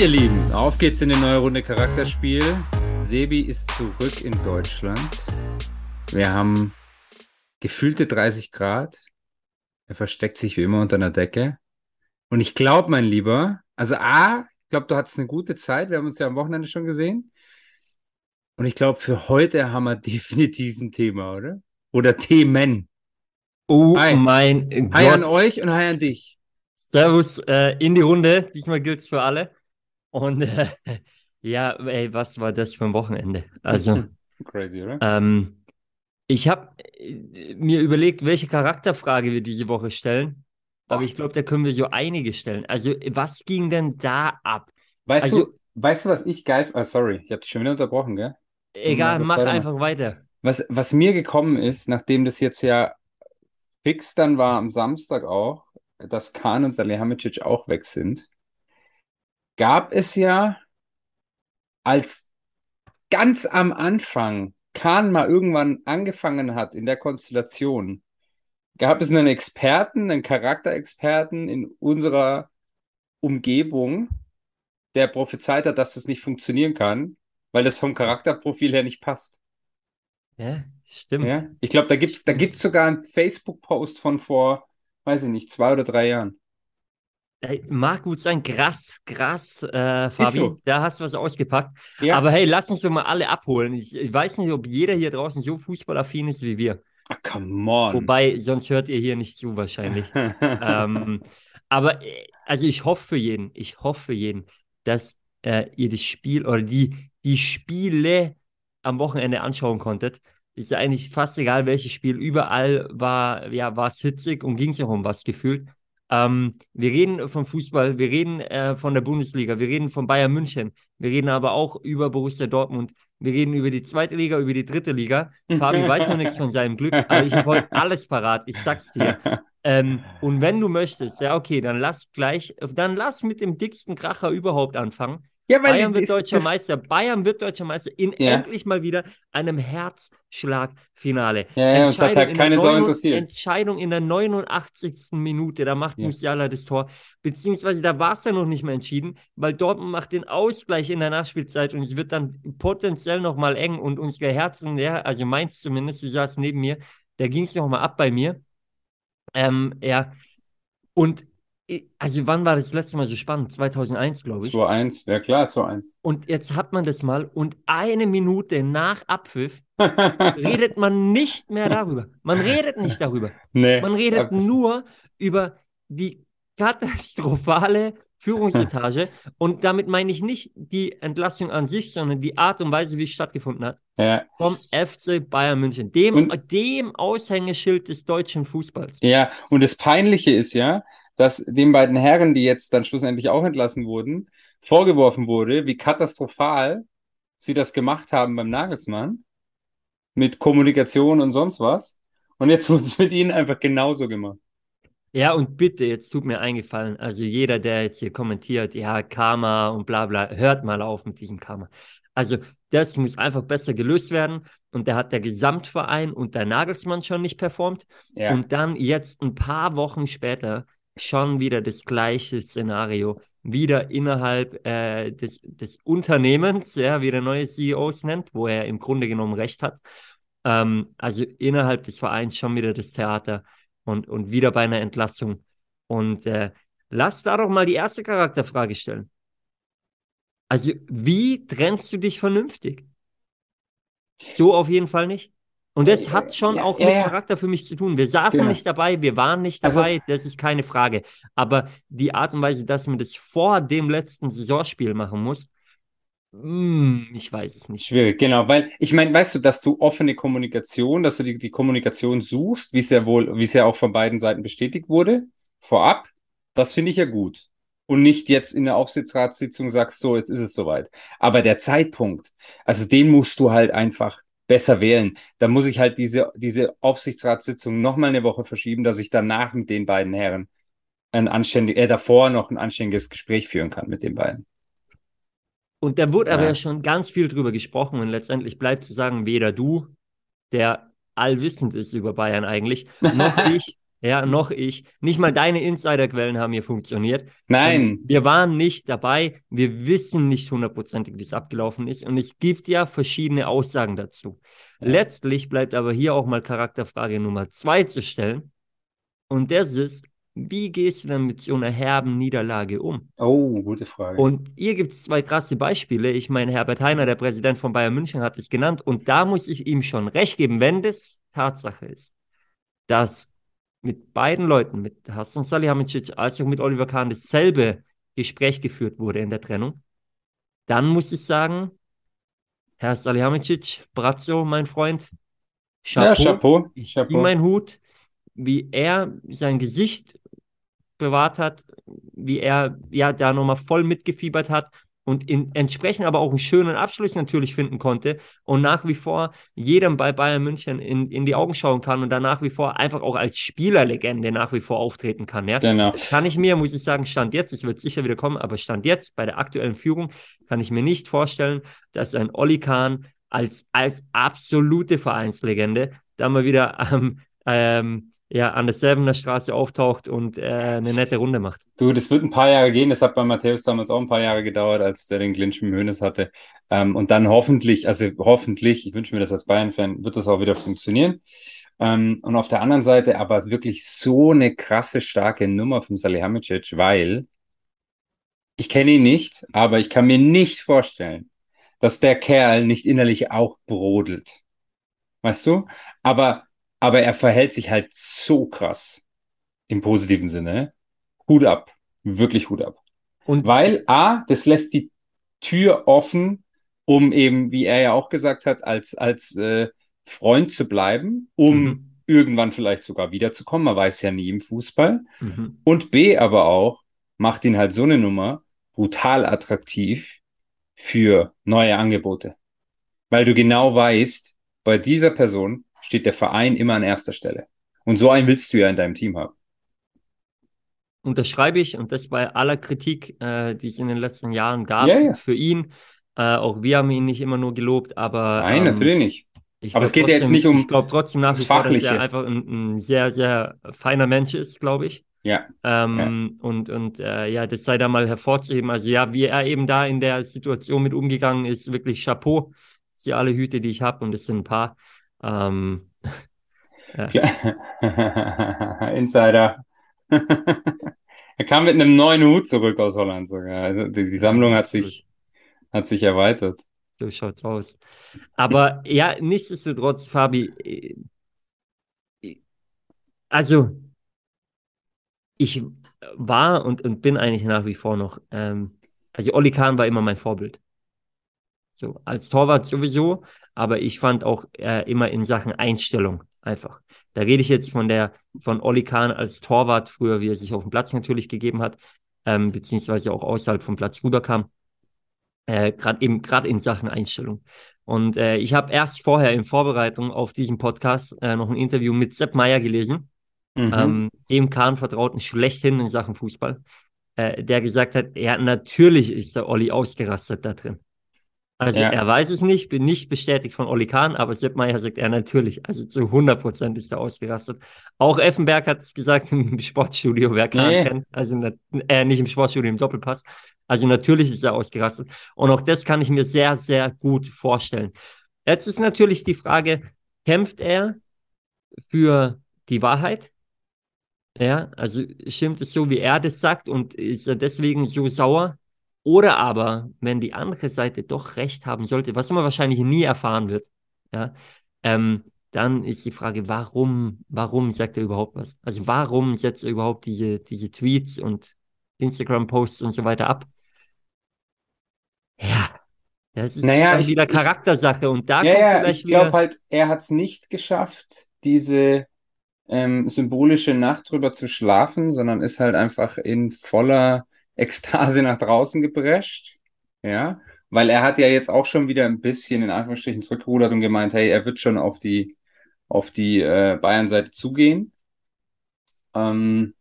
Ihr Lieben, auf geht's in die neue Runde Charakterspiel. Sebi ist zurück in Deutschland. Wir haben gefühlte 30 Grad. Er versteckt sich wie immer unter einer Decke. Und ich glaube, mein Lieber, also A, ich glaube, du hattest eine gute Zeit. Wir haben uns ja am Wochenende schon gesehen. Und ich glaube, für heute haben wir definitiv ein Thema, oder? Oder Themen. Oh Hi. mein Hi an Gott. euch und hi an dich. Servus äh, in die Runde. Diesmal gilt's für alle. Und äh, ja, ey, was war das für ein Wochenende? Also, Crazy, oder? ähm, ich habe mir überlegt, welche Charakterfrage wir diese Woche stellen. Aber Oh. ich glaube, da können wir so einige stellen. Also, was ging denn da ab? Weißt also- du, weißt du, was ich geil, ah, sorry, ich habe dich schon wieder unterbrochen, gell? Egal, mach weitermachen. einfach weiter. Was, was mir gekommen ist, nachdem das jetzt ja fix dann war am Samstag auch, dass Kahn und Salihamidzic auch weg sind, gab es ja, als ganz am Anfang Kahn mal irgendwann angefangen hat in der Konstellation, gab es einen Experten, einen Charakterexperten in unserer Umgebung, der prophezeit hat, dass das nicht funktionieren kann, weil das vom Charakterprofil her nicht passt. Ja, stimmt. Ja, ich glaube, da gibt's, da gibt's sogar einen Facebook-Post von vor, weiß ich nicht, zwei oder drei Jahren. Mag gut sein. Krass, krass, äh, Fabi. so. Da hast du was ausgepackt. Ja, Aber hey, lass uns doch mal alle abholen. Ich, ich weiß nicht, ob jeder hier draußen so fußballaffin ist wie wir. ah, come on. Wobei, sonst hört ihr hier nicht zu wahrscheinlich. ähm, aber äh, also ich hoffe für jeden, ich hoffe für jeden, dass äh, ihr das Spiel oder die, die Spiele am Wochenende anschauen konntet. Ist ja eigentlich fast egal, welches Spiel. Überall war, ja, war es hitzig und ging es auch um was gefühlt. Ähm, wir reden vom Fußball, wir reden äh, von der Bundesliga, wir reden von Bayern München, wir reden aber auch über Borussia Dortmund, wir reden über die zweite Liga, über die dritte Liga. Fabi weiß noch nichts von seinem Glück, aber ich habe heute alles parat, ich sag's dir. Ähm, und wenn du möchtest, ja, okay, dann lass gleich, dann lass mit dem dicksten Kracher überhaupt anfangen. Ja, Bayern wird das- deutscher das- Meister. Bayern wird deutscher Meister in Ja. endlich mal wieder einem Herzschlagfinale. Ja, ja, uns hat halt in keine Sau 89 interessiert. Entscheidung in der 89. Minute, da macht Ja. Musiala das Tor. Beziehungsweise da war es ja noch nicht mehr entschieden, weil Dortmund macht den Ausgleich in der Nachspielzeit und es wird dann potenziell nochmal eng und unsere Herzen, ja, also meins zumindest, du saßt neben mir, da ging es nochmal ab bei mir. Ähm, ja, und also wann war das letzte Mal so spannend? 2001, glaube ich. 2-1, ja klar, 2-1. Und jetzt hat man das mal und eine Minute nach Abpfiff redet man nicht mehr darüber. Man redet nicht darüber. Nee, Man redet ab- nur über die katastrophale Führungsetage. Und damit meine ich nicht die Entlassung an sich, sondern die Art und Weise, wie es stattgefunden hat. Ja, Vom FC Bayern München, dem, Und- dem Aushängeschild des deutschen Fußballs. ja, und das Peinliche ist ja, dass den beiden Herren, die jetzt dann schlussendlich auch entlassen wurden, vorgeworfen wurde, wie katastrophal sie das gemacht haben beim Nagelsmann mit Kommunikation und sonst was. Und jetzt wurde es mit ihnen einfach genauso gemacht. Ja, und bitte, jetzt tut mir eingefallen, also jeder, der jetzt hier kommentiert, ja, Karma und bla bla, hört mal auf mit diesem Karma. Also das muss einfach besser gelöst werden und da hat der Gesamtverein und der Nagelsmann schon nicht performt Ja, und dann jetzt ein paar Wochen später schon wieder das gleiche Szenario, wieder innerhalb äh, des, des Unternehmens, ja, wie der neue CEO es nennt, wo er im Grunde genommen recht hat. Ähm, also innerhalb des Vereins schon wieder das Theater und, und wieder bei einer Entlassung. Und äh, lass da doch mal die erste Charakterfrage stellen. Also, wie trennst du dich vernünftig? So auf jeden Fall nicht. Und das Ja, hat schon ja, auch mit ja. Charakter für mich zu tun. Wir saßen Genau. nicht dabei, wir waren nicht Also- dabei, das ist keine Frage. Aber die Art und Weise, dass man das vor dem letzten Saisonspiel machen muss, hm, ich weiß es nicht. Schwierig, genau, weil ich meine, weißt du, dass du offene Kommunikation, dass du die, die Kommunikation suchst, wie es ja wohl, wie es ja auch von beiden Seiten bestätigt wurde, vorab, das finde ich ja gut. Und nicht jetzt in der Aufsichtsratssitzung sagst, so, jetzt ist es soweit. Aber der Zeitpunkt, also den musst du halt einfach besser wählen. Da muss ich halt diese, diese Aufsichtsratssitzung nochmal eine Woche verschieben, dass ich danach mit den beiden Herren ein anständig, äh, davor noch ein anständiges Gespräch führen kann mit den beiden. Und da wurde aber Ja. ja schon ganz viel drüber gesprochen und letztendlich bleibt zu sagen, weder du, der allwissend ist über Bayern eigentlich, noch ich, ja, noch ich. Nicht mal deine Insiderquellen haben hier funktioniert. Nein. Ähm, wir waren nicht dabei. Wir wissen nicht hundertprozentig, wie es abgelaufen ist. Und es gibt ja verschiedene Aussagen dazu. Ja. Letztlich bleibt aber hier auch mal Charakterfrage Nummer zwei zu stellen. Und das ist, wie gehst du dann mit so einer herben Niederlage um? Oh, gute Frage. Und hier gibt es zwei krasse Beispiele. Ich meine, Herbert Heiner, der Präsident von Bayern München, hat es genannt. Und da muss ich ihm schon recht geben, wenn das Tatsache ist, dass mit beiden Leuten, mit Hassan Salihamidzic als auch mit Oliver Kahn, dasselbe Gespräch geführt wurde in der Trennung, dann muss ich sagen, Herr Salihamidzic, Brazzo, mein Freund, Chapeau, ja, Chapeau. ich Chapeau. mein Hut, wie er sein Gesicht bewahrt hat, wie er ja da nochmal voll mitgefiebert hat und in, entsprechend aber auch einen schönen Abschluss natürlich finden konnte und nach wie vor jedem bei Bayern München in, in die Augen schauen kann und dann nach wie vor einfach auch als Spielerlegende nach wie vor auftreten kann. Ja? Genau. Das kann ich mir, muss ich sagen, Stand jetzt, es wird sicher wieder kommen, aber Stand jetzt bei der aktuellen Führung kann ich mir nicht vorstellen, dass ein Olli Kahn als, als absolute Vereinslegende da mal wieder ähm, ähm, ja, an der Sevener Straße auftaucht und äh, eine nette Runde macht. Du, das wird ein paar Jahre gehen. Das hat bei Matthäus damals auch ein paar Jahre gedauert, als der den Clinch mit Hönes hatte. Ähm, und dann hoffentlich, also hoffentlich, ich wünsche mir das als Bayern-Fan, wird das auch wieder funktionieren. Ähm, und auf der anderen Seite aber wirklich so eine krasse, starke Nummer von Salihamidzic, weil ich kenne ihn nicht, aber ich kann mir nicht vorstellen, dass der Kerl nicht innerlich auch brodelt. Weißt du? Aber aber er verhält sich halt so krass im positiven Sinne. Hut ab, wirklich Hut ab. Und weil A, das lässt die Tür offen, um eben, wie er ja auch gesagt hat, als, als äh, Freund zu bleiben, um mhm. irgendwann vielleicht sogar wiederzukommen. Man weiß ja nie im Fußball. Mhm. Und B, aber auch, macht ihn halt so eine Nummer brutal attraktiv für neue Angebote. Weil du genau weißt, bei dieser Person steht der Verein immer an erster Stelle. Und so einen willst du ja in deinem Team haben. Und das schreibe ich und das bei aller Kritik, äh, die es in den letzten Jahren gab ja, ja. für ihn. Äh, auch wir haben ihn nicht immer nur gelobt, aber. Nein, ähm, natürlich nicht. aber es geht trotzdem, ja jetzt nicht um. Ich glaube trotzdem nach wie vor, dass er einfach ein, ein, sehr, sehr feiner Mensch ist, glaube ich. Ja. Ähm, ja. Und, und äh, ja, das sei da mal hervorzuheben. Also ja, wie er eben da in der Situation mit umgegangen ist, wirklich Chapeau. Das sind alle Hüte, die ich habe und es sind ein paar. Ähm, Insider. er kam mit einem neuen Hut zurück aus Holland sogar. Also die, die Sammlung hat sich, hat sich erweitert. So schaut's aus. Aber ja, nichtsdestotrotz, Fabi, äh, also ich war und, und bin eigentlich nach wie vor noch, ähm, also Olli Kahn war immer mein Vorbild. So, als Torwart sowieso, aber ich fand auch äh, immer in Sachen Einstellung einfach. Da rede ich jetzt von der, von Oli Kahn als Torwart, früher, wie er sich auf dem Platz natürlich gegeben hat, ähm, beziehungsweise auch außerhalb vom Platz rüberkam. Äh, gerade eben, gerade in Sachen Einstellung. Und äh, ich habe erst vorher in Vorbereitung auf diesen Podcast äh, noch ein Interview mit Sepp Meyer gelesen, mhm. ähm, dem Kahn vertrauten schlechthin in Sachen Fußball, äh, der gesagt hat, ja, natürlich ist der Olli ausgerastet da drin. Also ja. er weiß es nicht, bin nicht bestätigt von Oli Kahn, aber Sepp Meier sagt er natürlich. Also zu 100 Prozent ist er ausgerastet. Auch Effenberg hat es gesagt im Sportstudio, wer Kahn nee. kennt. Also äh, nicht im Sportstudio, im Doppelpass. Also natürlich ist er ausgerastet. Und auch das kann ich mir sehr, sehr gut vorstellen. Jetzt ist natürlich die Frage, kämpft er für die Wahrheit? Ja, also stimmt es so, wie er das sagt und ist er deswegen so sauer? Oder aber, wenn die andere Seite doch recht haben sollte, was man wahrscheinlich nie erfahren wird, ja, ähm, dann ist die Frage, warum, warum sagt er überhaupt was? Also warum setzt er überhaupt diese, diese Tweets und Instagram-Posts und so weiter ab? Ja, das ist naja, ich, wieder Charaktersache und da ja, kommt ja, vielleicht ich glaube halt, er hat es nicht geschafft, diese ähm, symbolische Nacht drüber zu schlafen, sondern ist halt einfach in voller Ekstase nach draußen geprescht. Ja, weil er hat ja jetzt auch schon wieder ein bisschen in Anführungsstrichen zurückgerudert und gemeint, hey, er wird schon auf die, auf die äh, Bayern-Seite zugehen. Ähm,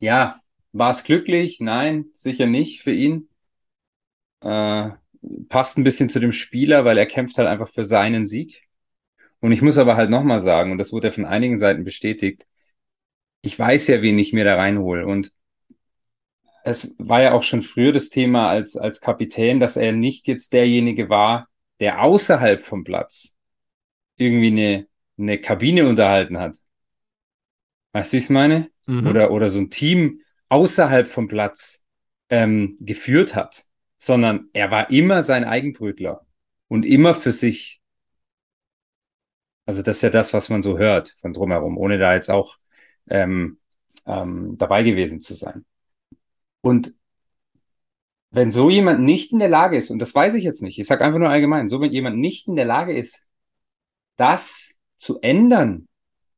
ja, war es glücklich? Nein, sicher nicht für ihn. Äh, passt ein bisschen zu dem Spieler, weil er kämpft halt einfach für seinen Sieg. Und ich muss aber halt nochmal sagen, und das wurde ja von einigen Seiten bestätigt, ich weiß ja, wen ich mir da reinhole. Und es war ja auch schon früher das Thema als, als Kapitän, dass er nicht jetzt derjenige war, der außerhalb vom Platz irgendwie eine, eine Kabine unterhalten hat. Weißt du, wie ich es meine? Mhm. Oder, oder so ein Team außerhalb vom Platz ähm, geführt hat, sondern er war immer sein Eigenbrötler und immer für sich. Also das ist ja das, was man so hört von drumherum, ohne da jetzt auch ähm, ähm, dabei gewesen zu sein. Und wenn so jemand nicht in der Lage ist, und das weiß ich jetzt nicht, ich sage einfach nur allgemein, so wenn jemand nicht in der Lage ist, das zu ändern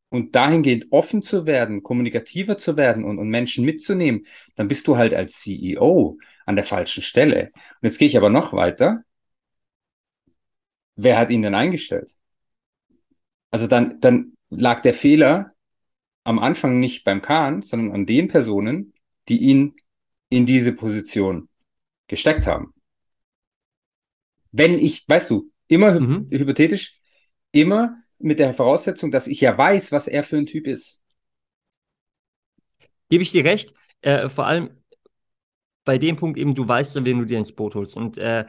und dahingehend offen zu werden, kommunikativer zu werden und, und Menschen mitzunehmen, dann bist du halt als CEO an der falschen Stelle. Und jetzt gehe ich aber noch weiter. Wer hat ihn denn eingestellt? Also dann, dann lag der Fehler am Anfang nicht beim Kahn, sondern an den Personen, die ihn in diese Position gesteckt haben. Wenn ich, weißt du, immer mhm. hypothetisch, immer mit der Voraussetzung, dass ich ja weiß, was er für ein Typ ist. Gebe ich dir recht. Äh, vor allem bei dem Punkt eben, du weißt ja, wen du dir ins Boot holst. Und äh,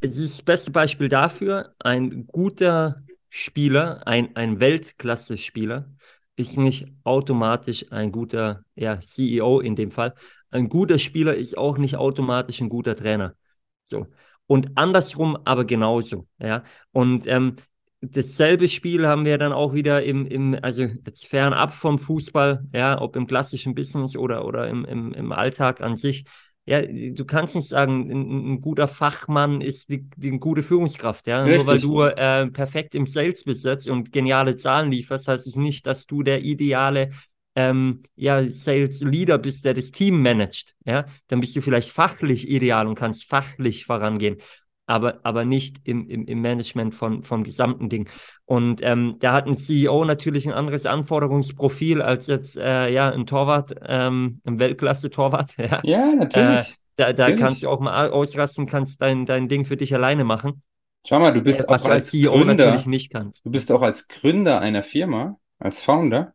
es ist das beste Beispiel dafür, ein guter Spieler, ein, ein Weltklasse-Spieler, ist nicht automatisch ein guter ja, CEO in dem Fall. Ein guter Spieler ist auch nicht automatisch ein guter Trainer. So. Und andersrum aber genauso. Ja. Und ähm, dasselbe Spiel haben wir dann auch wieder im, im also jetzt fernab vom Fußball, ja, ob im klassischen Business oder, oder im, im, im Alltag an sich. Ja, du kannst nicht sagen, ein, ein guter Fachmann ist die, die eine gute Führungskraft, ja. Richtig. Nur weil du äh, perfekt im Sales bist und geniale Zahlen lieferst, heißt es nicht, dass du der ideale ähm, ja, Sales Leader bist, der das Team managt, ja. Dann bist du vielleicht fachlich ideal und kannst fachlich vorangehen aber, aber nicht im, im, im Management von, vom gesamten Ding. Und ähm, da hat ein CEO natürlich ein anderes Anforderungsprofil als jetzt äh, ja, ein Torwart, ähm, ein Weltklasse-Torwart. Ja, ja natürlich. Äh, da, da natürlich. kannst du auch mal ausrasten, kannst dein, dein Ding für dich alleine machen. Schau mal, du bist äh, auch als CEO Gründer, natürlich nicht kannst. Du bist auch als Gründer einer Firma, als Founder,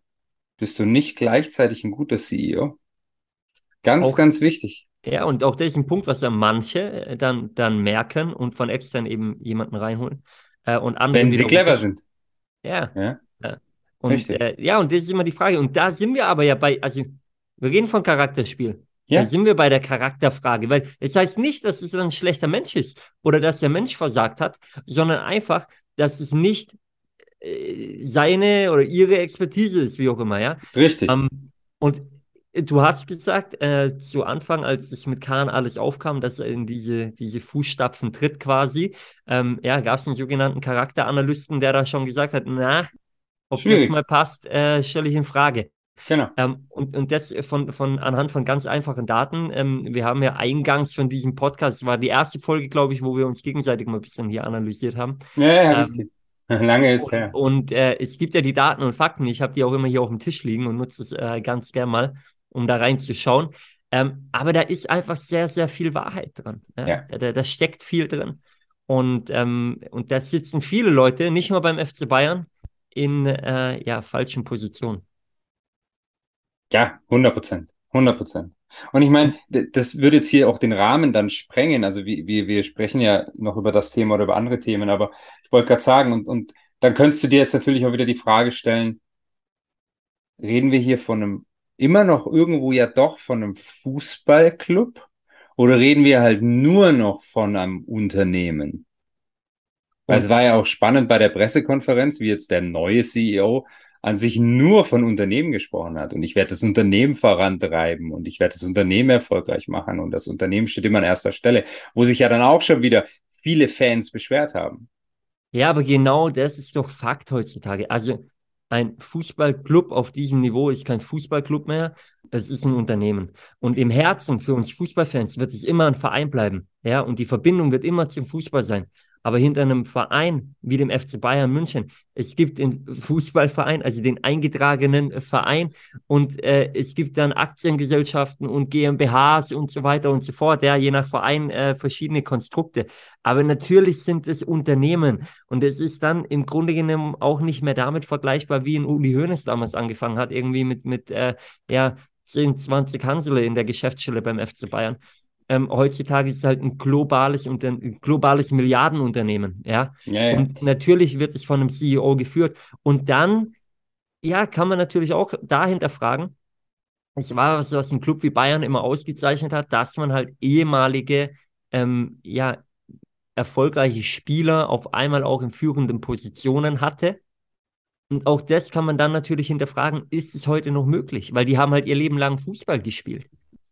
bist du nicht gleichzeitig ein guter CEO. Ganz, auch, ganz wichtig. Ja, und auch das ist ein Punkt, was dann manche äh, dann, dann merken und von extern eben jemanden reinholen. Äh, und andere Wenn sie clever sind. Ja. ja. ja. Und, äh, ja, und das ist immer die Frage. Und da sind wir aber ja bei, also wir reden von Charakterspiel. Ja. Da sind wir bei der Charakterfrage, weil es heißt nicht, dass es ein schlechter Mensch ist oder dass der Mensch versagt hat, sondern einfach, dass es nicht äh, seine oder ihre Expertise ist, wie auch immer, ja. Richtig. Ähm, und Du hast gesagt, äh, zu Anfang, als es mit Kahn alles aufkam, dass er in diese, diese Fußstapfen tritt quasi, ähm, ja, gab es einen sogenannten Charakteranalysten, der da schon gesagt hat, na, ob Schwierig. das mal passt, äh, stelle ich in Frage. Genau. Ähm, und, und das von, von anhand von ganz einfachen Daten. Ähm, wir haben ja eingangs von diesem Podcast, war die erste Folge, glaube ich, wo wir uns gegenseitig mal ein bisschen hier analysiert haben. Ja, ja, ähm, richtig. Lange ist her. Und, und äh, es gibt ja die Daten und Fakten. Ich habe die auch immer hier auf dem Tisch liegen und nutze es äh, ganz gern mal um da reinzuschauen. Ähm, aber da ist einfach sehr, sehr viel Wahrheit drin. Ja? ja. Da, da, steckt viel drin. Und, ähm, und da sitzen viele Leute, nicht nur beim FC Bayern, in äh, ja, falschen Positionen. Ja, 100 Prozent. 100 Prozent. Und ich meine, das würde jetzt hier auch den Rahmen dann sprengen. Also wir, wir, wir sprechen ja noch über das Thema oder über andere Themen, aber ich wollte gerade sagen, und, und dann könntest du dir jetzt natürlich auch wieder die Frage stellen, reden wir hier von einem immer noch irgendwo ja doch von einem Fußballclub oder reden wir halt nur noch von einem Unternehmen? Weil es war ja auch spannend bei der Pressekonferenz, wie jetzt der neue CEO an sich nur von Unternehmen gesprochen hat. Und ich werde das Unternehmen vorantreiben und ich werde das Unternehmen erfolgreich machen. Und das Unternehmen steht immer an erster Stelle, wo sich ja dann auch schon wieder viele Fans beschwert haben. Ja, aber genau das ist doch Fakt heutzutage. Also ein Fußballclub auf diesem Niveau ist kein Fußballclub mehr, es ist ein Unternehmen. Und im Herzen für uns Fußballfans wird es immer ein Verein bleiben. Ja, und die Verbindung wird immer zum Fußball sein. Aber hinter einem Verein wie dem FC Bayern München, es gibt den Fußballverein, also den eingetragenen Verein und äh, es gibt dann Aktiengesellschaften und GmbHs und so weiter und so fort, ja, je nach Verein äh, verschiedene Konstrukte. Aber natürlich sind es Unternehmen und es ist dann im Grunde genommen auch nicht mehr damit vergleichbar, wie in Uli Hoeneß damals angefangen hat, irgendwie mit, mit äh, ja, 10, 20 Hansele in der Geschäftsstelle beim FC Bayern. Ähm, heutzutage ist es halt ein globales, und ein globales Milliardenunternehmen, ja? Ja, ja. Und natürlich wird es von einem CEO geführt. Und dann, ja, kann man natürlich auch dahinter fragen, es war was, was ein Club wie Bayern immer ausgezeichnet hat, dass man halt ehemalige, ähm, ja, erfolgreiche Spieler auf einmal auch in führenden Positionen hatte. Und auch das kann man dann natürlich hinterfragen, ist es heute noch möglich? Weil die haben halt ihr Leben lang Fußball gespielt.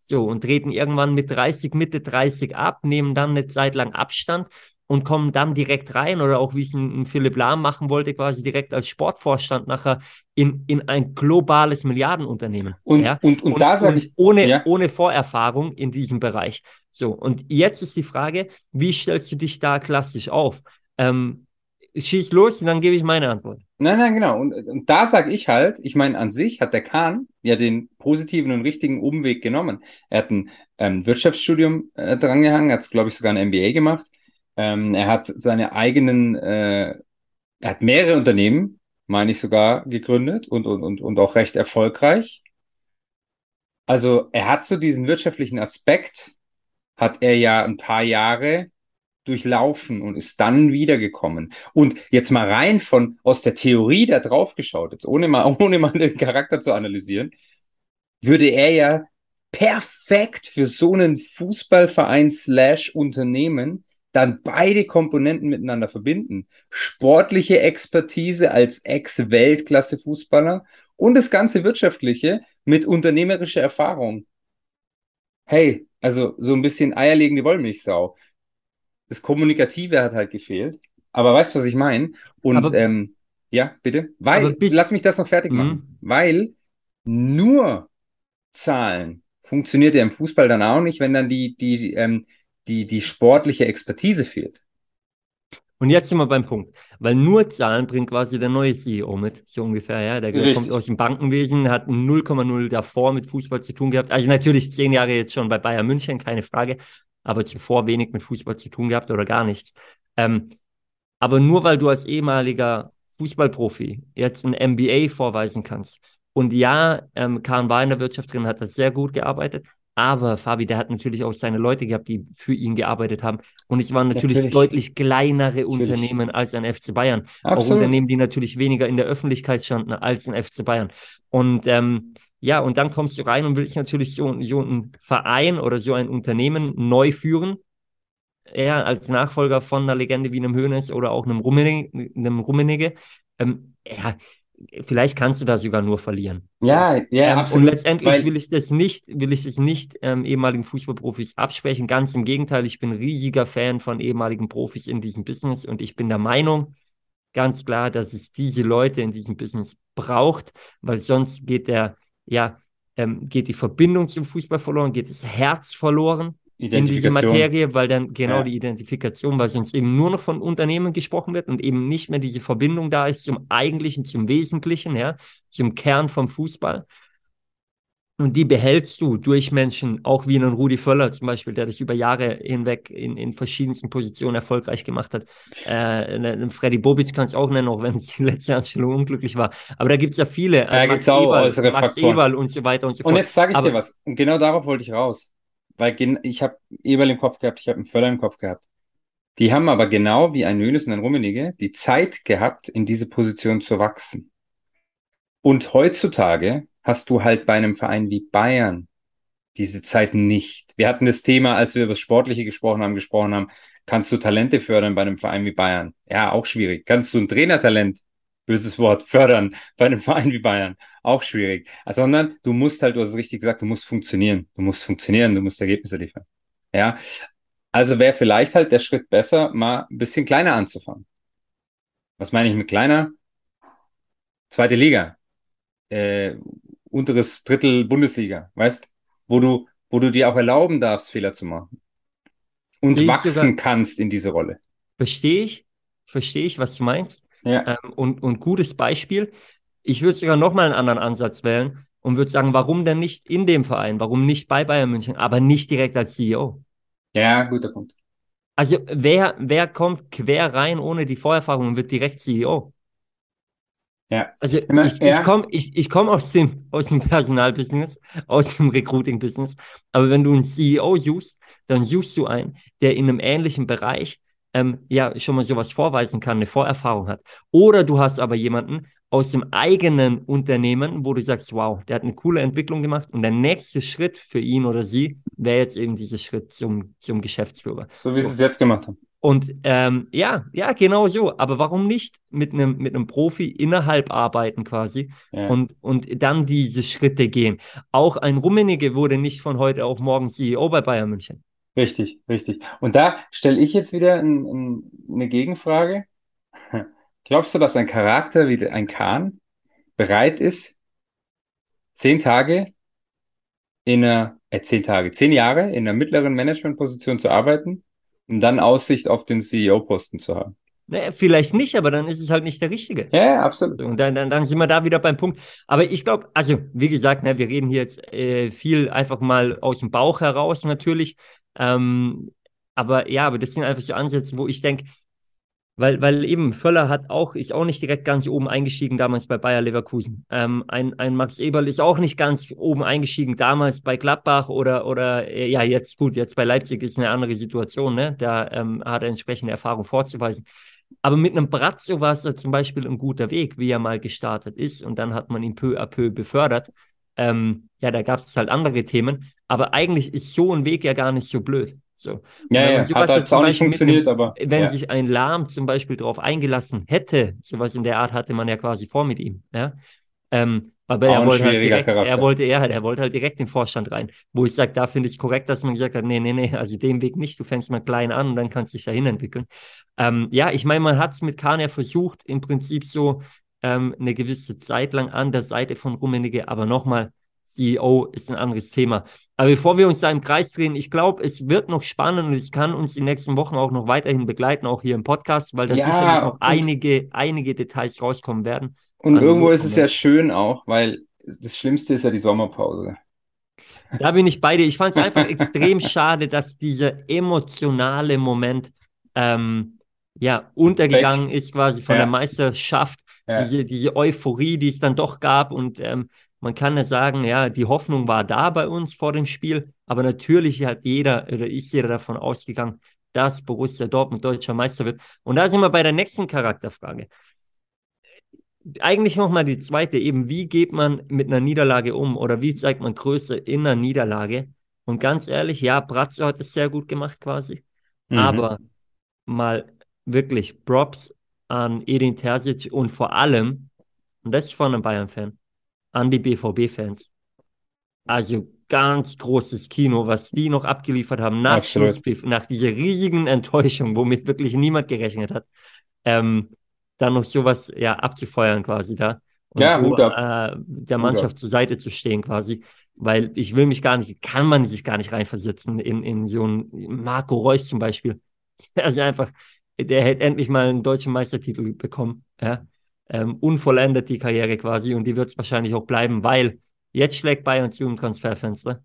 So, und treten irgendwann mit 30, Mitte 30 ab, nehmen dann eine Zeit lang Abstand und kommen dann direkt rein oder auch wie es ein, ein Philipp Lahm machen wollte, quasi direkt als Sportvorstand nachher in, in ein globales Milliardenunternehmen. Und, ja? und, und, und da sage ich. Ohne, ja. ohne Vorerfahrung in diesem Bereich. So, und jetzt ist die Frage, wie stellst du dich da klassisch auf? Ähm, schieß los und dann gebe ich meine Antwort. Nein, nein, genau. Und, und da sage ich halt, ich meine, an sich hat der Kahn ja den positiven und richtigen Umweg genommen. Er hat ein ähm, Wirtschaftsstudium äh, drangehangen, hat, glaube ich, sogar ein MBA gemacht. Ähm, er hat seine eigenen, äh, er hat mehrere Unternehmen, meine ich sogar, gegründet und, und, und, und auch recht erfolgreich. Also er hat so diesen wirtschaftlichen Aspekt, hat er ja ein paar Jahre durchlaufen und ist dann wiedergekommen. Und jetzt mal rein von aus der Theorie da drauf geschaut, jetzt ohne mal, ohne mal den Charakter zu analysieren, würde er ja perfekt für so einen Fußballverein slash Unternehmen dann beide Komponenten miteinander verbinden. Sportliche Expertise als Ex-Weltklasse-Fußballer und das ganze Wirtschaftliche mit unternehmerischer Erfahrung. Hey, also so ein bisschen eierlegende Wollmilchsau das Kommunikative hat halt gefehlt. Aber weißt du, was ich meine? Und aber, ähm, ja, bitte. Weil, bis, lass mich das noch fertig machen. Mhm. Weil nur Zahlen funktioniert ja im Fußball dann auch nicht, wenn dann die, die, ähm, die, die sportliche Expertise fehlt. Und jetzt sind wir beim Punkt, weil nur Zahlen bringt quasi der neue CEO mit, so ungefähr, ja. Der Richtig. kommt aus dem Bankenwesen, hat 0,0 davor mit Fußball zu tun gehabt. Also natürlich zehn Jahre jetzt schon bei Bayern München, keine Frage aber zuvor wenig mit Fußball zu tun gehabt oder gar nichts. Ähm, aber nur weil du als ehemaliger Fußballprofi jetzt ein MBA vorweisen kannst. Und ja, ähm, Kahn war in der Wirtschaft drin, hat das sehr gut gearbeitet. Aber Fabi, der hat natürlich auch seine Leute gehabt, die für ihn gearbeitet haben. Und es waren natürlich, natürlich. deutlich kleinere natürlich. Unternehmen als ein FC Bayern. Absolut. Auch Unternehmen, die natürlich weniger in der Öffentlichkeit standen als ein FC Bayern. Und ähm, ja, und dann kommst du rein und willst natürlich so, so einen Verein oder so ein Unternehmen neu führen. Ja, als Nachfolger von einer Legende wie einem Hönes oder auch einem Rummenigge. Einem Rummenigge. Ähm, ja, vielleicht kannst du da sogar nur verlieren. Ja, ja, ähm, absolut. Und letztendlich weil... will ich das nicht, will ich das nicht ähm, ehemaligen Fußballprofis absprechen. Ganz im Gegenteil, ich bin riesiger Fan von ehemaligen Profis in diesem Business und ich bin der Meinung, ganz klar, dass es diese Leute in diesem Business braucht, weil sonst geht der ja, ähm, geht die Verbindung zum Fußball verloren, geht das Herz verloren in diese Materie, weil dann genau ja. die Identifikation, weil sonst eben nur noch von Unternehmen gesprochen wird und eben nicht mehr diese Verbindung da ist zum Eigentlichen, zum Wesentlichen, ja, zum Kern vom Fußball. Und die behältst du durch Menschen, auch wie einen Rudi Völler zum Beispiel, der das über Jahre hinweg in, in verschiedensten Positionen erfolgreich gemacht hat. Äh, einen Freddy Bobic kann es auch nennen, auch wenn es die letzte Anstellung unglücklich war. Aber da gibt es ja viele. Also da gibt es auch äußere Faktoren. Eberl und so weiter und so fort. Und jetzt sage ich Aber, dir was. Und genau darauf wollte ich raus. Weil ich habe Eberl im Kopf gehabt, ich habe einen Völler im Kopf gehabt. Die haben aber genau wie ein Nönes und ein Rummenigge die Zeit gehabt, in diese Position zu wachsen. Und heutzutage hast du halt bei einem Verein wie Bayern diese Zeit nicht. Wir hatten das Thema, als wir über das Sportliche gesprochen haben, gesprochen haben, kannst du Talente fördern bei einem Verein wie Bayern? Ja, auch schwierig. Kannst du ein Trainertalent, böses Wort, fördern bei einem Verein wie Bayern? Auch schwierig. Sondern du musst halt, du hast es richtig gesagt, du musst funktionieren. Du musst funktionieren, du musst Ergebnisse liefern. Ja. Also wäre vielleicht halt der Schritt besser, mal ein bisschen kleiner anzufangen. Was meine ich mit kleiner? Zweite Liga. Äh, unteres Drittel Bundesliga, weißt, wo du, wo du dir auch erlauben darfst, Fehler zu machen. Und wachsen sogar, kannst in diese Rolle. verstehe ich, verstehe ich, was du meinst. Ja. Ähm, und, und gutes Beispiel. Ich würde sogar nochmal einen anderen Ansatz wählen und würde sagen, warum denn nicht in dem Verein? Warum nicht bei Bayern München, aber nicht direkt als CEO? Ja, guter Punkt. Also wer, wer kommt quer rein ohne die Vorerfahrung und wird direkt CEO? Ja. Also ich, ich komme ich, ich komm aus dem, aus dem Personalbusiness, aus dem Recruiting-Business, aber wenn du einen CEO suchst, dann suchst du einen, der in einem ähnlichen Bereich ähm, ja schon mal sowas vorweisen kann, eine Vorerfahrung hat. Oder du hast aber jemanden aus dem eigenen Unternehmen, wo du sagst, wow, der hat eine coole Entwicklung gemacht und der nächste Schritt für ihn oder sie wäre jetzt eben dieser Schritt zum, zum Geschäftsführer. So wie sie es jetzt gemacht haben. Und ähm, ja, ja, genau so. Aber warum nicht mit einem mit einem Profi innerhalb arbeiten quasi Ja. und, und dann diese Schritte gehen? Auch ein Rummenigge wurde nicht von heute auf morgen CEO bei Bayern München. Richtig, richtig. Und da stelle ich jetzt wieder ein, ein, eine Gegenfrage. Glaubst du, dass ein Charakter wie ein Kahn bereit ist, zehn Tage in einer, äh, zehn Tage, zehn Jahre in einer mittleren Managementposition zu arbeiten und dann Aussicht auf den CEO-Posten zu haben? Ne, vielleicht nicht, aber dann ist es halt nicht der Richtige. Ja, ja, absolut. Und dann, dann, dann sind wir da wieder beim Punkt. Aber ich glaube, also wie gesagt, ne, wir reden hier jetzt äh, viel einfach mal aus dem Bauch heraus natürlich. Ähm, aber ja, aber das sind einfach so Ansätze, wo ich denke, weil, weil eben Völler hat auch, ist auch nicht direkt ganz oben eingestiegen damals bei Bayer Leverkusen. Ähm, ein, ein Max Eberl ist auch nicht ganz oben eingestiegen damals bei Gladbach oder, oder äh, ja, jetzt gut, jetzt bei Leipzig ist eine andere Situation, ne? Da ähm, hat er entsprechende Erfahrung vorzuweisen. Aber mit einem Brazzo war es ja zum Beispiel ein guter Weg, wie er mal gestartet ist. Und dann hat man ihn peu à peu befördert. Ähm, ja, da gab es halt andere Themen. Aber eigentlich ist so ein Weg ja gar nicht so blöd. So. Ja, ja, hat halt jetzt auch nicht funktioniert, einem- aber Wenn ja. sich ein Lahm zum Beispiel darauf eingelassen hätte, sowas in der Art hatte man ja quasi vor mit ihm. Ja? Ähm, aber Auch er wollte, halt direkt, er wollte er, er wollte halt direkt den Vorstand rein. Wo ich sage, da finde ich korrekt, dass man gesagt hat, nee, nee, nee, also den Weg nicht, du fängst mal klein an und dann kannst du dich dahin entwickeln. Ähm, ja, ich meine, man hat es mit Kahn ja versucht, im Prinzip so ähm, eine gewisse Zeit lang an der Seite von Rummenigge, aber nochmal, CEO ist ein anderes Thema. Aber bevor wir uns da im Kreis drehen, ich glaube, es wird noch spannend und es kann uns die nächsten Wochen auch noch weiterhin begleiten, auch hier im Podcast, weil da Ja, sicherlich noch einige, einige Details rauskommen werden. Und an irgendwo ist es ja schön auch, weil das Schlimmste ist ja die Sommerpause. Da bin ich bei dir. Ich fand es einfach extrem schade, dass dieser emotionale Moment ähm, ja, untergegangen ist, quasi von Ja. der Meisterschaft. Ja. Diese, diese Euphorie, die es dann doch gab. Und ähm, man kann ja sagen, ja, die Hoffnung war da bei uns vor dem Spiel. Aber natürlich hat jeder oder ist jeder davon ausgegangen, dass Borussia Dortmund deutscher Meister wird. Und da sind wir bei der nächsten Charakterfrage. Eigentlich nochmal die zweite, eben, wie geht man mit einer Niederlage um oder wie zeigt man Größe in einer Niederlage? Und ganz ehrlich, ja, Brazzo hat es sehr gut gemacht quasi, Mhm. aber mal wirklich Props an Edin Terzic und vor allem, und das ist von einem Bayern-Fan, an die BVB-Fans. Also ganz großes Kino, was die noch abgeliefert haben nach Absolut. Schlusspfiff, nach dieser riesigen Enttäuschung, womit wirklich niemand gerechnet hat, ähm, dann noch sowas ja abzufeuern quasi da und Ja, so äh, der Mannschaft zur Seite zu stehen quasi, weil ich will mich gar nicht, kann man sich gar nicht reinversetzen in, in so einen Marco Reus zum Beispiel. Also einfach, der hätte endlich mal einen deutschen Meistertitel bekommen, ja. Ähm, unvollendet die Karriere quasi und die wird es wahrscheinlich auch bleiben, weil jetzt schlägt Bayern zu im Transferfenster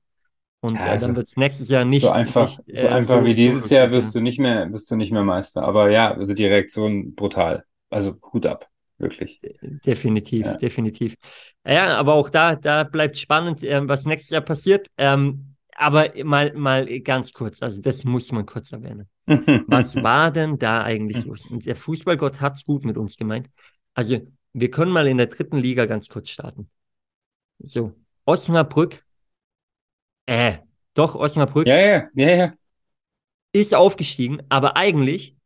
und Ja, äh, also dann wird es nächstes Jahr nicht so einfach, nicht, so äh, einfach so- wie so dieses Jahr wirst du nicht mehr, wirst du nicht mehr Meister. Aber ja, also die Reaktion brutal. Also Hut ab, wirklich. Definitiv, Ja. definitiv. Ja, aber auch da, da bleibt spannend, ähm, was nächstes Jahr passiert. Ähm, aber mal, mal ganz kurz, also das muss man kurz erwähnen. Was war denn da eigentlich los? Und der Fußballgott hat es gut mit uns gemeint. Also, wir können mal in der dritten Liga ganz kurz starten. So, Osnabrück, äh, doch, Osnabrück Ja, ja, ja, ja. ist aufgestiegen, aber eigentlich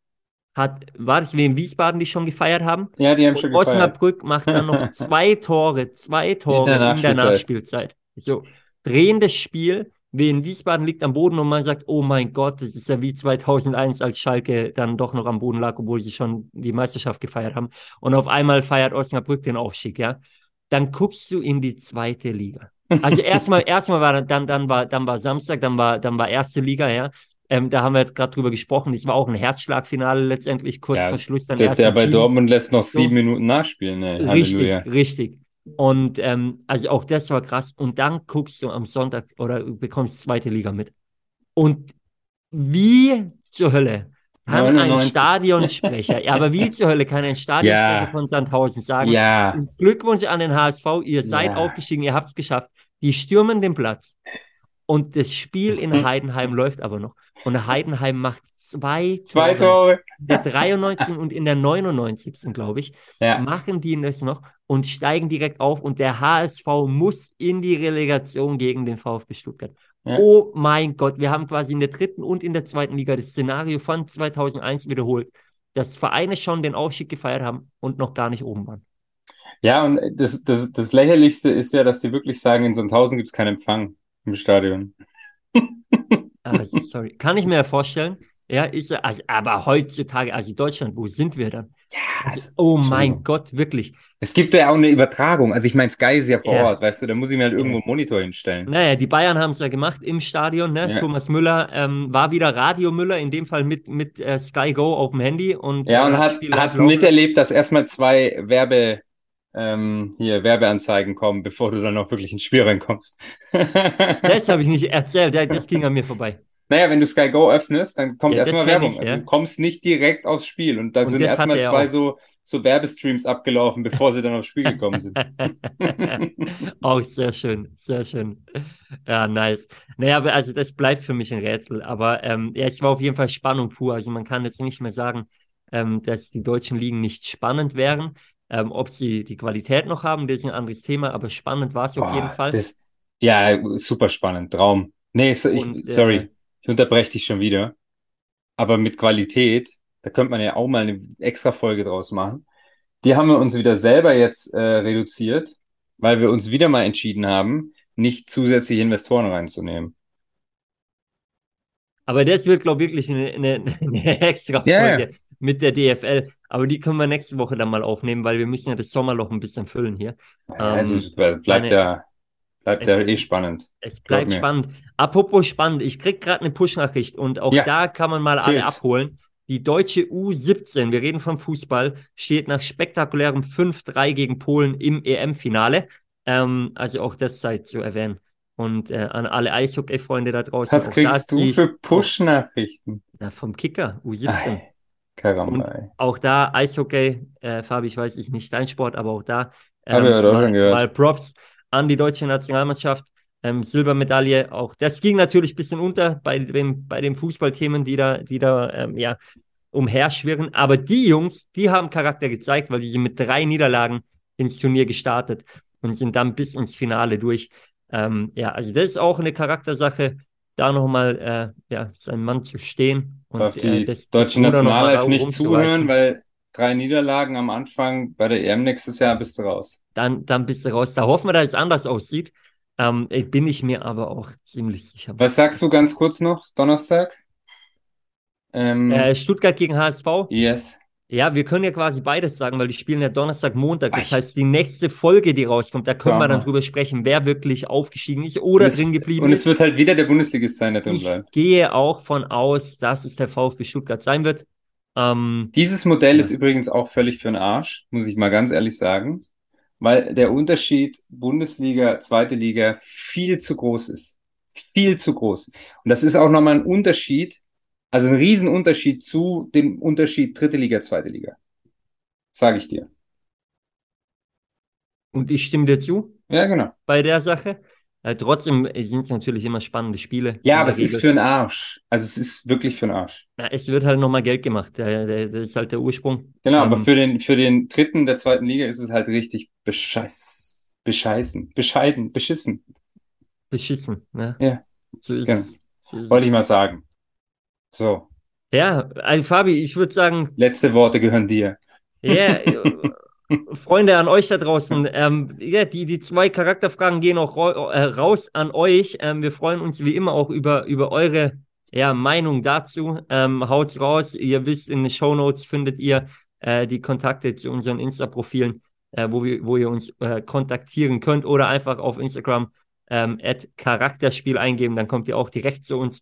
hat, war das wie in Wiesbaden, die schon gefeiert haben? Ja, die haben Und schon gefeiert. Osnabrück macht dann noch zwei Tore, zwei Tore der in der Nachspielzeit. Nachspielzeit. So, drehendes Spiel, wie in Wiesbaden liegt am Boden und man sagt, oh mein Gott, das ist ja wie 2001, als Schalke dann doch noch am Boden lag, obwohl sie schon die Meisterschaft gefeiert haben. Und auf einmal feiert Osnabrück den Aufstieg, ja. Dann guckst du in die zweite Liga. Also erstmal, erstmal war dann, dann war, dann war Samstag, dann war, dann war erste Liga, ja. Ähm, da haben wir jetzt gerade drüber gesprochen. Das war auch ein Herzschlagfinale letztendlich, kurz Ja, vor Schluss dann Der, der bei. Dortmund lässt noch So. sieben Minuten nachspielen. Ne? Richtig, Halleluja. richtig. Und ähm, also auch das war krass. Und dann guckst du am Sonntag oder bekommst zweite Liga mit. Und wie zur Hölle kann ein 99. Stadionsprecher, ja, aber wie zur Hölle kann ein Stadionsprecher Ja. von Sandhausen sagen, Ja, Glückwunsch an den HSV, ihr seid Ja. aufgestiegen, ihr habt es geschafft. Die stürmen den Platz. Und das Spiel in Heidenheim läuft aber noch. Und Heidenheim macht zwei zwei Tore. In der 93. und in der 99. glaube ich, Ja. machen die das noch und steigen direkt auf. Und der HSV muss in die Relegation gegen den VfB Stuttgart. Ja. Oh mein Gott, wir haben quasi in der dritten und in der zweiten Liga das Szenario von 2001 wiederholt, dass Vereine schon den Aufstieg gefeiert haben und noch gar nicht oben waren. Ja, und das, das, das Lächerlichste ist ja, dass sie wirklich sagen, in Sandhausen gibt es keinen Empfang im Stadion. Ah, sorry, kann ich mir ja vorstellen. Ja, ist ja, also, aber heutzutage, also Deutschland, wo sind wir dann? Also, oh mein. Gott, wirklich. Es gibt ja auch eine Übertragung. Also ich meine, Sky ist ja vor Ja. Ort, weißt du, da muss ich mir halt irgendwo einen Monitor hinstellen. Naja, die Bayern haben es ja gemacht im Stadion. Ne? Ja. Thomas Müller ähm, war wieder Radio Müller, in dem Fall mit, mit äh, Sky Go auf dem Handy. Und, Ja, äh, und hat, hat miterlebt, dass erstmal zwei Werbe, ähm, hier Werbeanzeigen kommen, bevor du dann auch wirklich ins Spiel reinkommst. Das habe ich nicht erzählt, das ging an mir vorbei. Naja, wenn du Sky Go öffnest, dann kommt Ja, erstmal Werbung. ich, Also ja. Du kommst nicht direkt aufs Spiel. Und da sind erstmal er zwei auch. so, so Werbestreams abgelaufen, bevor sie dann aufs Spiel gekommen sind. Auch sehr schön, sehr schön. Ja, nice. Naja, aber also das bleibt für mich ein Rätsel. Aber ähm, ja, es war auf jeden Fall Spannung pur. Also man kann jetzt nicht mehr sagen, ähm, dass die deutschen Ligen nicht spannend wären. Ähm, ob sie die Qualität noch haben, das ist ein anderes Thema, aber spannend war es auf jeden Fall. das, ja, super spannend. Traum. Nee, so, ich, Und, äh, sorry, ich unterbreche dich schon wieder. Aber mit Qualität, da könnte man ja auch mal eine extra Folge draus machen. Die haben wir uns wieder selber jetzt äh, reduziert, weil wir uns wieder mal entschieden haben, nicht zusätzliche Investoren reinzunehmen. Aber das wird, glaube ich, wirklich eine, eine, eine extra Folge ja. mit der DFL. Aber die können wir nächste Woche dann mal aufnehmen, weil wir müssen ja das Sommerloch ein bisschen füllen hier. Also Ähm, es bleibt meine- ja, bleibt es- ja eh spannend. Es bleibt spannend. Apropos spannend, ich krieg gerade eine Push-Nachricht und auch Ja. da kann man mal alle abholen. Die deutsche U17, wir reden vom Fußball, steht nach spektakulärem 5-3 gegen Polen im EM-Finale. Ähm, also auch das sei zu erwähnen. Und äh, an alle Eishockey-Freunde da draußen. Was kriegst du für Push-Nachrichten? Na, vom Kicker, U17. Ei, Karamba, ey. Auch da Eishockey, äh, Fabi, ich weiß, ist nicht dein Sport, aber auch da heute auch mal, mal Props an die deutsche Nationalmannschaft. Ähm, Silbermedaille, auch das ging natürlich ein bisschen unter bei dem, bei den Fußballthemen, die da, die da ähm, ja, umherschwirren. Aber die Jungs, die haben Charakter gezeigt, weil die sind mit drei Niederlagen ins Turnier gestartet und sind dann bis ins Finale durch. Ähm, ja, also das ist auch eine Charaktersache, da nochmal äh, ja, sein Mann zu stehen und Darf die äh, das, deutsche Nationalelf nicht zuhören, weil drei Niederlagen am Anfang bei der EM nächstes Jahr bist du raus. dann, dann bist du raus. Da hoffen wir, dass es anders aussieht. Ähm, äh, bin ich mir aber auch ziemlich sicher. Was sagst du ganz kurz noch, Donnerstag? Ähm, Äh, Stuttgart gegen HSV. yes. Ja, wir können ja quasi beides sagen, weil die spielen ja Donnerstag, Montag. Das Ei. heißt, die nächste Folge, die rauskommt, da können wir dann drüber sprechen, wer wirklich aufgestiegen ist oder drin geblieben Und es ist. wird halt wieder der Bundesligist sein, der drin Ich bleibt. gehe auch von aus, dass es der VfB Stuttgart sein wird. Ähm, Dieses Modell Ja. ist übrigens auch völlig für den Arsch, muss ich mal ganz ehrlich sagen, weil der Unterschied Bundesliga, zweite Liga viel zu groß ist. Viel zu groß. Und das ist auch nochmal ein Unterschied, also ein Riesenunterschied zu dem Unterschied dritte Liga, zweite Liga. Sage ich dir. und ich stimme dir zu Ja, genau. bei der Sache. Äh, trotzdem sind es natürlich immer spannende Spiele. Ja, aber es ist für den Arsch. Also es ist wirklich für den Arsch. Ja, es wird halt nochmal Geld gemacht. Das ist halt der Ursprung. Genau, aber Ähm, für den, für den dritten der zweiten Liga ist es halt richtig bescheiß, bescheißen, bescheiden, beschissen. beschissen. Ne? Ja. So ist Genau. es. So ist Wollte es. ich mal sagen. So, Ja, also Fabi, ich würde sagen, letzte Worte gehören dir. ja, äh, Freunde an euch da draußen, ähm, ja, die, die zwei Charakterfragen gehen auch äh, raus an euch. Ähm, wir freuen uns wie immer auch über, über eure ja, Meinung dazu. Ähm, haut's raus. Ihr wisst, in den Shownotes findet ihr äh, die Kontakte zu unseren Insta-Profilen, äh, wo, wir, wo ihr uns äh, kontaktieren könnt oder einfach auf Instagram ähm, at Charakterspiel eingeben, dann kommt ihr auch direkt zu uns.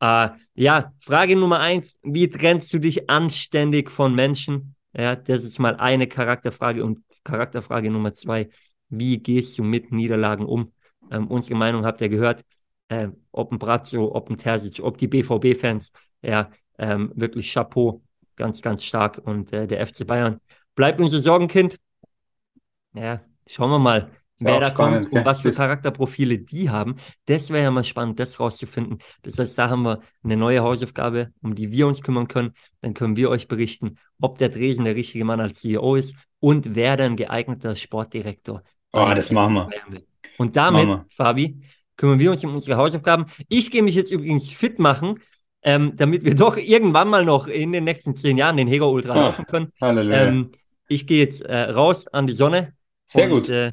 Äh, ja, Frage Nummer eins: Wie trennst du dich anständig von Menschen? Ja, das ist mal eine Charakterfrage. Und Charakterfrage Nummer zwei: Wie gehst du mit Niederlagen um? Ähm, unsere Meinung habt ihr gehört. Äh, ob ein Brazzo, ob ein Terzic, ob die BVB-Fans. Ja, ähm, wirklich Chapeau. Ganz, ganz stark. Und äh, der FC Bayern bleibt unser Sorgenkind. Ja, schauen wir mal, wer da spannend, kommt und was für Charakterprofile die haben. Das wäre ja mal spannend, das rauszufinden. Das heißt, da haben wir eine neue Hausaufgabe, um die wir uns kümmern können. Dann können wir euch berichten, ob der Dresen der richtige Mann als CEO ist und wer dann geeigneter Sportdirektor Oh, das machen wir. Und damit, Fabi, kümmern wir uns um unsere Hausaufgaben. Ich gehe mich jetzt übrigens fit machen, ähm, damit wir doch irgendwann mal noch in den nächsten zehn Jahren den Hego Ultra ah, laufen können. Halleluja. Ähm, ich gehe jetzt äh, raus an die Sonne. Sehr und, gut. Äh,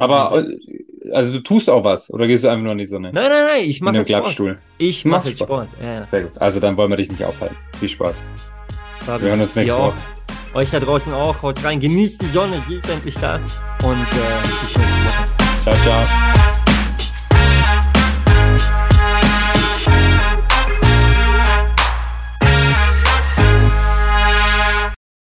Aber äh, also du tust auch was oder gehst du einfach nur in die Sonne? Nein, nein, nein, ich mache Sport. Klappstuhl. Ich mache Sport. Sport. Ja, ja. Sehr gut. Also dann wollen wir dich nicht aufhalten. Viel Spaß. Fabi, wir hören uns nächste Woche. Euch da draußen auch. Haut rein. Genießt die Sonne. Sie ist endlich da. Und äh, bis nächste Woche. Ciao, ciao.